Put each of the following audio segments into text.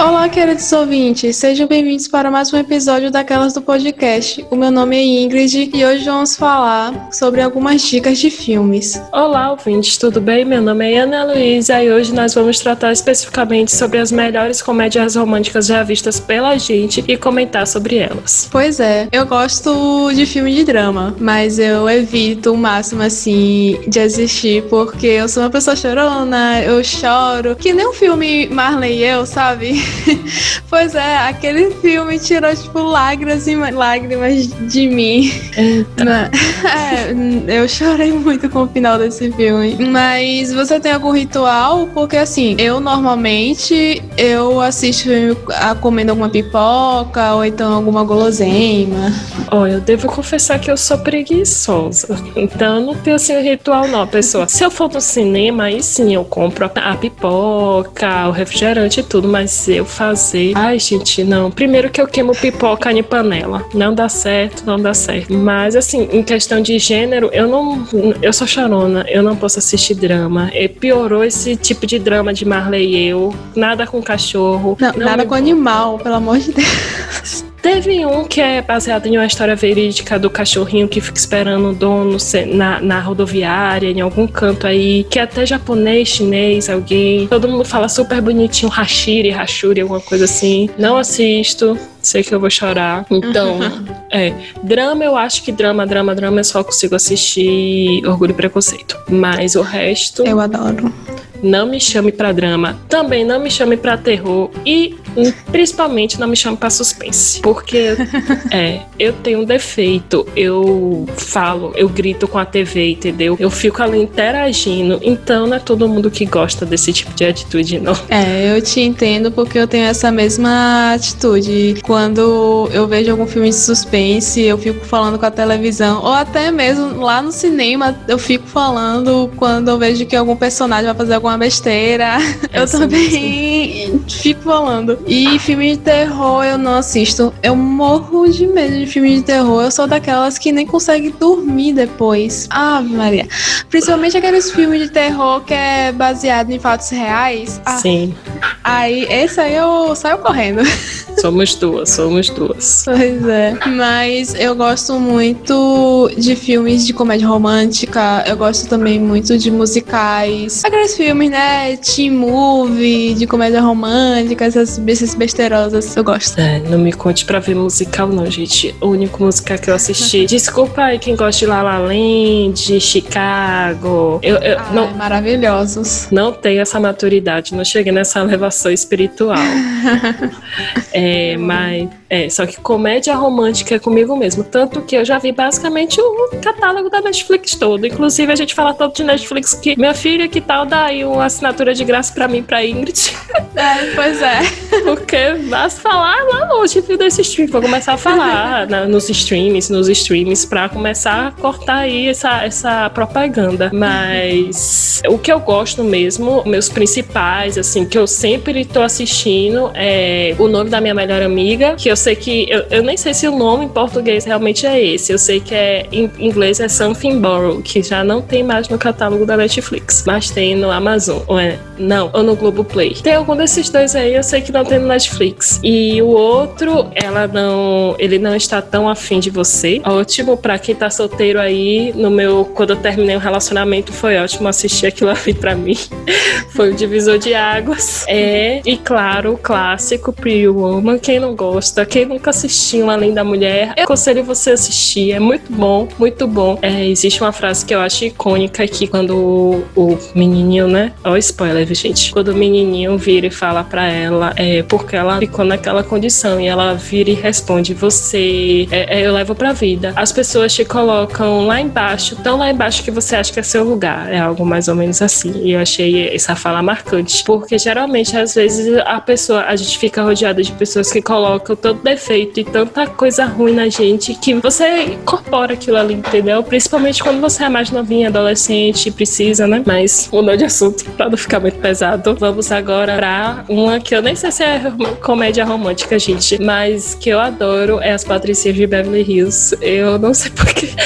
Olá, queridos ouvintes, sejam bem-vindos para mais um episódio daquelas do podcast. O meu nome é Ingrid e hoje vamos falar sobre algumas dicas de filmes. Olá, ouvintes, tudo bem? Meu nome é Ana Luísa e hoje nós vamos tratar especificamente sobre as melhores comédias românticas já vistas pela gente e comentar sobre elas. Pois é, eu gosto de filme de drama, mas eu evito o máximo assim de assistir porque eu sou uma pessoa chorona, eu choro, que nem o filme Marley e eu, sabe? pois é, aquele filme tirou, tipo, lágrimas e lágrimas de mim. é, eu chorei muito com o final desse filme. Mas você tem algum ritual? Porque assim, eu normalmente eu assisto a comendo alguma pipoca ou então alguma guloseima. Olha, eu devo confessar que eu sou preguiçosa. Então eu não tenho assim um ritual, não, pessoa. Se eu for no cinema, aí sim eu compro a pipoca, o refrigerante e tudo, mas eu fazer. Ai, gente, não. Primeiro que eu queimo pipoca em panela. Não dá certo, não dá certo. Mas, assim, em questão de gênero, eu não. Eu sou chorona, eu não posso assistir drama. E piorou esse tipo de drama de Marley e eu. Nada com cachorro. Não, não nada com animal, pelo amor de Deus. Teve um que é baseado em uma história verídica do cachorrinho que fica esperando o dono na, na rodoviária, em algum canto aí, que é até japonês, chinês, alguém. Todo mundo fala super bonitinho, Hashiri, Hashuri, alguma coisa assim. Não assisto, sei que eu vou chorar. Então, é. Drama, eu acho que drama, drama, drama, eu só consigo assistir Orgulho e Preconceito. Mas o resto. Eu adoro não me chame para drama, também não me chame para terror e principalmente não me chame para suspense, porque é, eu tenho um defeito, eu falo, eu grito com a TV, entendeu? Eu fico ali interagindo, então não é todo mundo que gosta desse tipo de atitude, não. É, eu te entendo porque eu tenho essa mesma atitude. Quando eu vejo algum filme de suspense, eu fico falando com a televisão, ou até mesmo lá no cinema, eu fico falando quando eu vejo que algum personagem vai fazer alguma besteira, é eu também fico falando. E filme de terror eu não assisto. Eu morro de medo de filme de terror. Eu sou daquelas que nem consegue dormir depois. Ah, Maria. Principalmente aqueles filmes de terror que é baseado em fatos reais. Ah, Sim. Aí, esse aí eu saio correndo. Somos duas, somos duas. Pois é. Mas eu gosto muito de filmes de comédia romântica. Eu gosto também muito de musicais. Aqueles filmes, né? Teen movie, de comédia romântica, essas, essas besteirosas. Eu gosto. É, não me conte pra ver musical, não, gente. O único musical que eu assisti. Desculpa aí quem gosta de La La Land, Chicago. Eu, eu Ai, não, maravilhosos. Não tenho essa maturidade, não cheguei nessa elevação espiritual. é, mas é, só que comédia romântica é comigo mesmo. Tanto que eu já vi basicamente o catálogo da Netflix todo. Inclusive, a gente fala todo de Netflix que minha filha, que tal, dá aí uma assinatura de graça pra mim, pra Ingrid. É, pois é. Porque basta falar lá longe desse stream. Vou começar a falar na, nos streams, nos streams, pra começar a cortar aí essa, essa propaganda. Mas o que eu gosto mesmo, meus principais, assim, que eu sempre tô assistindo é o nome da minha melhor amiga, que eu sei que. Eu, eu nem sei se o nome em português realmente é esse. Eu sei que é em inglês é Something Borrow, que já não tem mais no catálogo da Netflix, mas tem no Amazon. Ou é, não, ou no Globoplay. Tem algum desses dois aí, eu sei que não tem no Netflix. E o outro, ela não. Ele não está tão afim de você. Ótimo pra quem tá solteiro aí. No meu. Quando eu terminei o relacionamento, foi ótimo assistir aquilo ali pra mim. foi o divisor de águas. É, e claro, o clássico Pretty Woman. Quem não gosta, quem nunca assistiu Além da Mulher, eu aconselho você assistir. É muito bom, muito bom. É, existe uma frase que eu acho icônica aqui quando o, o menininho, né? Ó, spoiler, gente. Quando o menininho vira e fala pra ela, é porque ela ficou naquela condição e ela vira e responde: Você, é, é, eu levo pra vida. As pessoas te colocam lá embaixo, tão lá embaixo que você acha que é seu lugar. É algo mais ou menos assim. E eu achei essa fala marcante, porque geralmente, às vezes, a pessoa, a gente fica rodeada de pessoas que colocam tanto defeito e tanta coisa ruim na gente que você incorpora aquilo ali, entendeu? principalmente quando você é mais novinha, adolescente, precisa, né? Mas mudou de assunto pra não ficar muito pesado. Vamos agora pra uma que eu nem sei se é comédia romântica, gente, mas que eu adoro é as Patricinhas de Beverly Hills. Eu não sei porquê.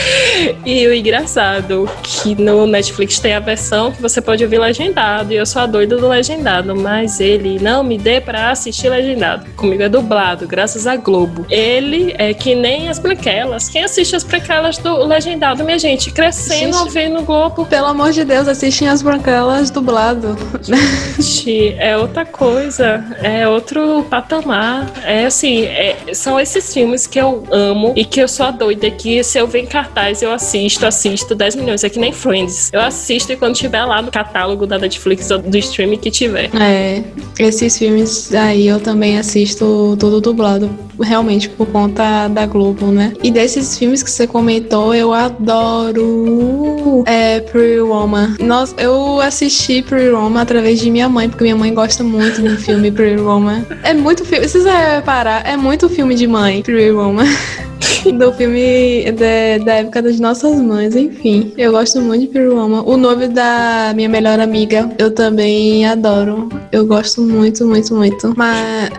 E o engraçado que no Netflix tem a versão que você pode ouvir legendado. E eu sou a doida do legendado, mas ele não me dê pra assistir legendado. Comigo é dublado, graças a Globo. Ele é que nem as branquelas. Quem assiste as branquelas do legendado, minha gente, crescendo gente, ouvindo Globo. Pelo amor de Deus, assistem as branquelas dublado. Gente, é outra coisa. É outro patamar. É assim, é, são esses filmes que eu amo e que eu sou a doida que se eu ver em cartaz eu assisto, assisto 10 milhões. É que nem Friends. Eu assisto e quando tiver lá no catálogo da Netflix ou do streaming que tiver. É, esses filmes aí eu também assisto tudo dublado, realmente por conta da Globo, né? E desses filmes que você comentou, eu adoro é, Pretty Woman. Nossa, eu assisti Pretty Woman através de minha mãe, porque minha mãe gosta muito do filme Pretty Woman. É muito filme, vocês vão reparar, é muito filme de mãe, Pretty Woman. do filme de, da época das nossas mães, enfim. Eu gosto muito de Woman. O nome da minha melhor amiga, eu também adoro. Eu gosto muito, muito, muito. Mas.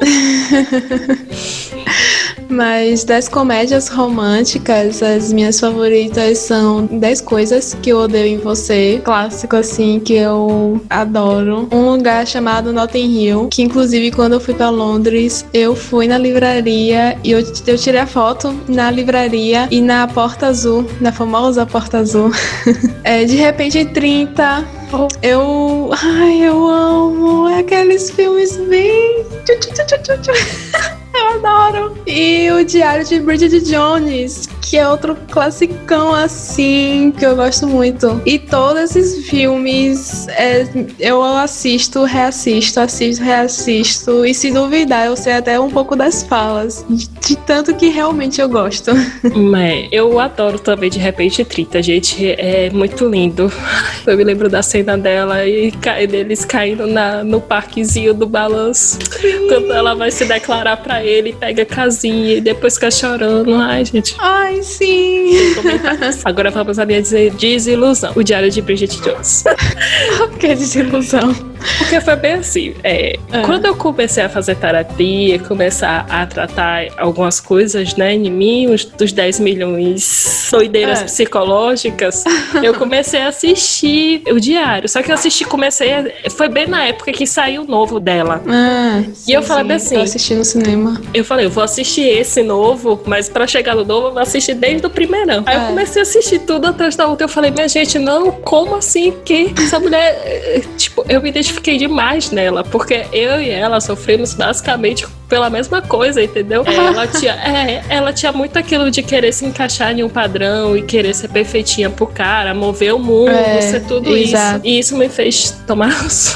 Mas das comédias românticas, as minhas favoritas são 10 coisas que eu odeio em você, clássico assim que eu adoro. Um lugar chamado Notting Hill, que inclusive quando eu fui para Londres, eu fui na livraria e eu, eu tirei a foto na livraria e na Porta Azul, na famosa Porta Azul. é, de repente 30 eu. Ai, eu amo aqueles filmes bem. Adoro. E o Diário de Bridget Jones, que é outro classicão assim, que eu gosto muito. E todos esses filmes é, eu assisto, reassisto, assisto, reassisto. E se duvidar, eu sei até um pouco das falas. De, de tanto que realmente eu gosto. Mas eu adoro também de repente 30, gente. É muito lindo. Eu me lembro da cena dela e deles caindo na, no parquezinho do balanço. Sim. Quando ela vai se declarar pra ele, pega a casinha e depois fica chorando. Ai, gente. Ai, sim. Agora vamos a minha desilusão. O Diário de Bridget Jones. Por que desilusão? Porque foi bem assim. É, é. Quando eu comecei a fazer terapia, começar a tratar algumas coisas, né, em mim, os, dos 10 milhões doideiras é. psicológicas, eu comecei a assistir o diário. Só que eu assisti, comecei. A, foi bem na época que saiu o novo dela. Ah, sim, e eu falei sim, assim. Eu assisti no cinema. Eu falei, eu vou assistir esse novo, mas para chegar no novo, eu vou assistir desde o primeirão. Aí eu é. comecei a assistir tudo atrás da outra. Eu falei, minha gente, não, como assim que essa mulher. Eh, tipo, eu me identifiquei demais nela, porque eu e ela sofremos basicamente pela mesma coisa, entendeu? Ela tinha, é, ela tinha muito aquilo de querer se encaixar em um padrão e querer ser perfeitinha pro cara, mover o mundo, é, ser tudo exato. isso. E isso me fez tomar.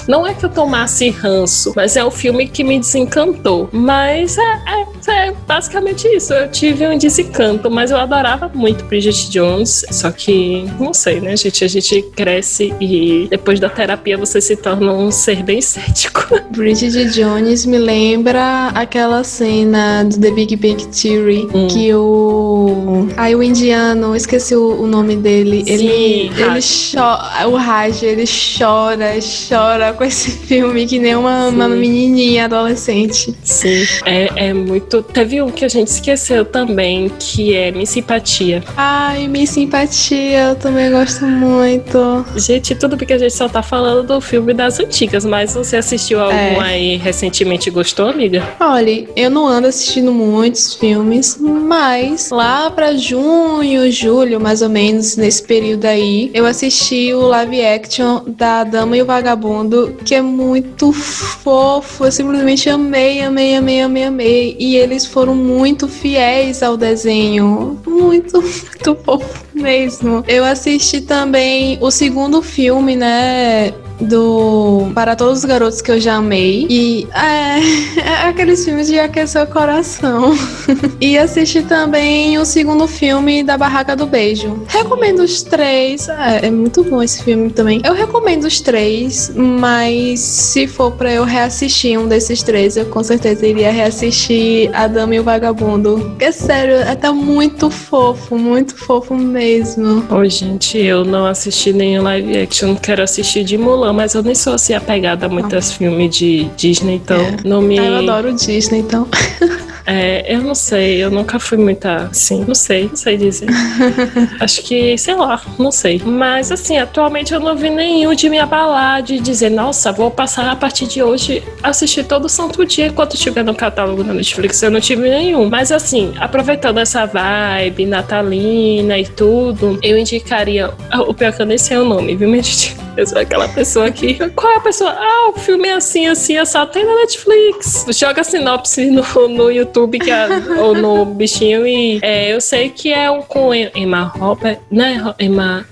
Não é que eu tomasse ranço, mas é um filme que me desencantou. Mas é, é, é basicamente isso. Eu tive um desencanto, mas eu adorava muito Bridget Jones. Só que, não sei, né, gente? A gente cresce e depois da terapia você se torna um ser bem cético. Bridget Jones me lembra aquela cena do The Big Bang Theory hum. que o. Ai, o indiano, esqueci o, o nome dele. Sim, ele, ele chora. O Raj, ele chora, chora com esse filme que nem uma, uma menininha adolescente. Sim, é, é muito. Teve um que a gente esqueceu também, que é Miss Simpatia. Ai, Miss Simpatia, eu também gosto muito. Gente, tudo porque a gente só tá falando do filme das antigas, mas você assistiu algum é. aí recentemente e gostou, amiga? Olha, eu não ando assistindo muitos filmes, mas lá para junho, julho, mais ou menos, nesse período aí, eu assisti o live action da Dama e o Vagabundo, que é muito fofo. Eu simplesmente amei, amei, amei, amei, amei. E eles foram muito fiéis ao desenho. Muito, muito fofo mesmo. Eu assisti também o segundo filme, né? Do Para Todos os Garotos que eu já amei. E é, é aqueles filmes de aquecer o coração. e assisti também o segundo filme da Barraca do Beijo. Recomendo os três. É, é muito bom esse filme também. Eu recomendo os três, mas se for para eu reassistir um desses três, eu com certeza iria reassistir A Dama e o Vagabundo. É sério, é tá muito fofo, muito fofo mesmo. Ô, gente, eu não assisti nenhum live action, quero assistir de Mulan, mas eu nem sou assim apegada a muitos filmes de Disney, então é. não me. Eu adoro Disney, então. É, eu não sei, eu nunca fui muita. Sim, não sei, não sei dizer. Acho que, sei lá, não sei. Mas assim, atualmente eu não vi nenhum de me abalar, de dizer, nossa, vou passar a partir de hoje assistir todo santo dia enquanto estiver no catálogo da Netflix. Eu não tive nenhum. Mas assim, aproveitando essa vibe natalina e tudo, eu indicaria. O pior que eu nem sei o nome, viu, minha gente? Eu sou aquela pessoa que. Qual é a pessoa? Ah, o filme é assim, assim, é só tem na Netflix. Joga sinopse no, no YouTube que é, ou no bichinho e é, eu sei que é um com Emma Robert, né? Emma.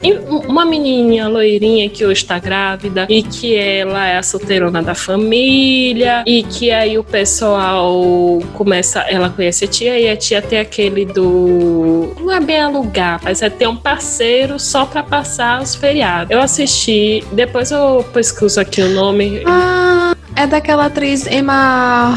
Uma menininha loirinha que hoje tá grávida e que ela é a solteirona da família e que aí o pessoal começa. Ela conhece a tia e a tia tem aquele do. Não é bem alugar, mas é ter um parceiro só pra passar os feriados. Eu assisti depois eu pesquiso aqui o nome. Ah, é daquela atriz Emma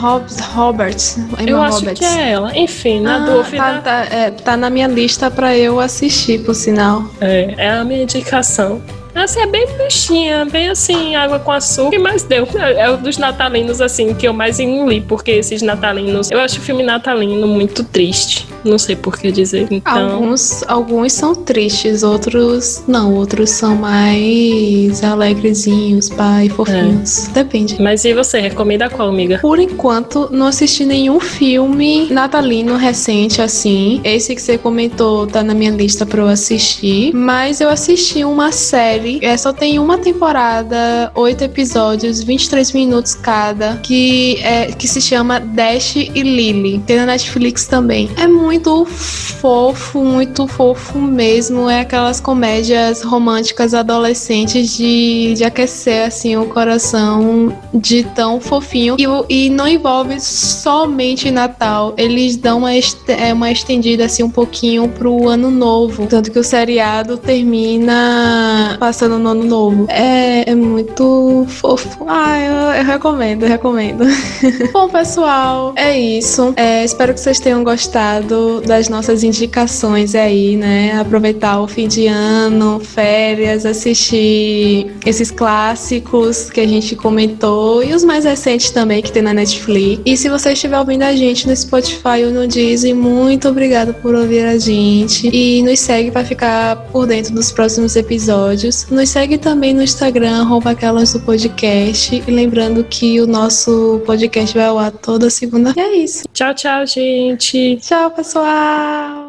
Hobbs, Roberts. Emma eu acho Roberts. que é ela. Enfim, na ah, dúvida. Tá, tá, é, tá na minha lista pra eu assistir, por sinal. É, é a minha indicação. Assim, é bem bichinha, bem assim, água com açúcar, mas deu. É o dos natalinos, assim, que eu mais engoli, porque esses natalinos. Eu acho o filme natalino muito triste. Não sei por que dizer. Então... Alguns, alguns são tristes, outros não. Outros são mais alegrezinhos, pai, fofinhos. É. Depende. Mas e você, recomenda qual, amiga? Por enquanto, não assisti nenhum filme natalino recente, assim. Esse que você comentou tá na minha lista pra eu assistir. Mas eu assisti uma série. É, só tem uma temporada, oito episódios, 23 minutos cada, que, é, que se chama Dash e Lily. Tem na Netflix também. É muito fofo, muito fofo mesmo. É aquelas comédias românticas adolescentes de, de aquecer assim o coração de tão fofinho. E, e não envolve somente Natal. Eles dão uma, é, uma estendida assim um pouquinho pro ano novo. Tanto que o seriado termina passando no ano novo. É, é muito fofo. Ah, eu, eu recomendo, eu recomendo. Bom, pessoal, é isso. É, espero que vocês tenham gostado das nossas indicações aí, né? Aproveitar o fim de ano, férias, assistir esses clássicos que a gente comentou e os mais recentes também que tem na Netflix. E se você estiver ouvindo a gente no Spotify ou no Disney, muito obrigada por ouvir a gente e nos segue para ficar por dentro dos próximos episódios. Nos segue também no Instagram, arroba aquelas do podcast. E lembrando que o nosso podcast vai ao ar toda segunda. E é isso. Tchau, tchau, gente. Tchau, pessoal!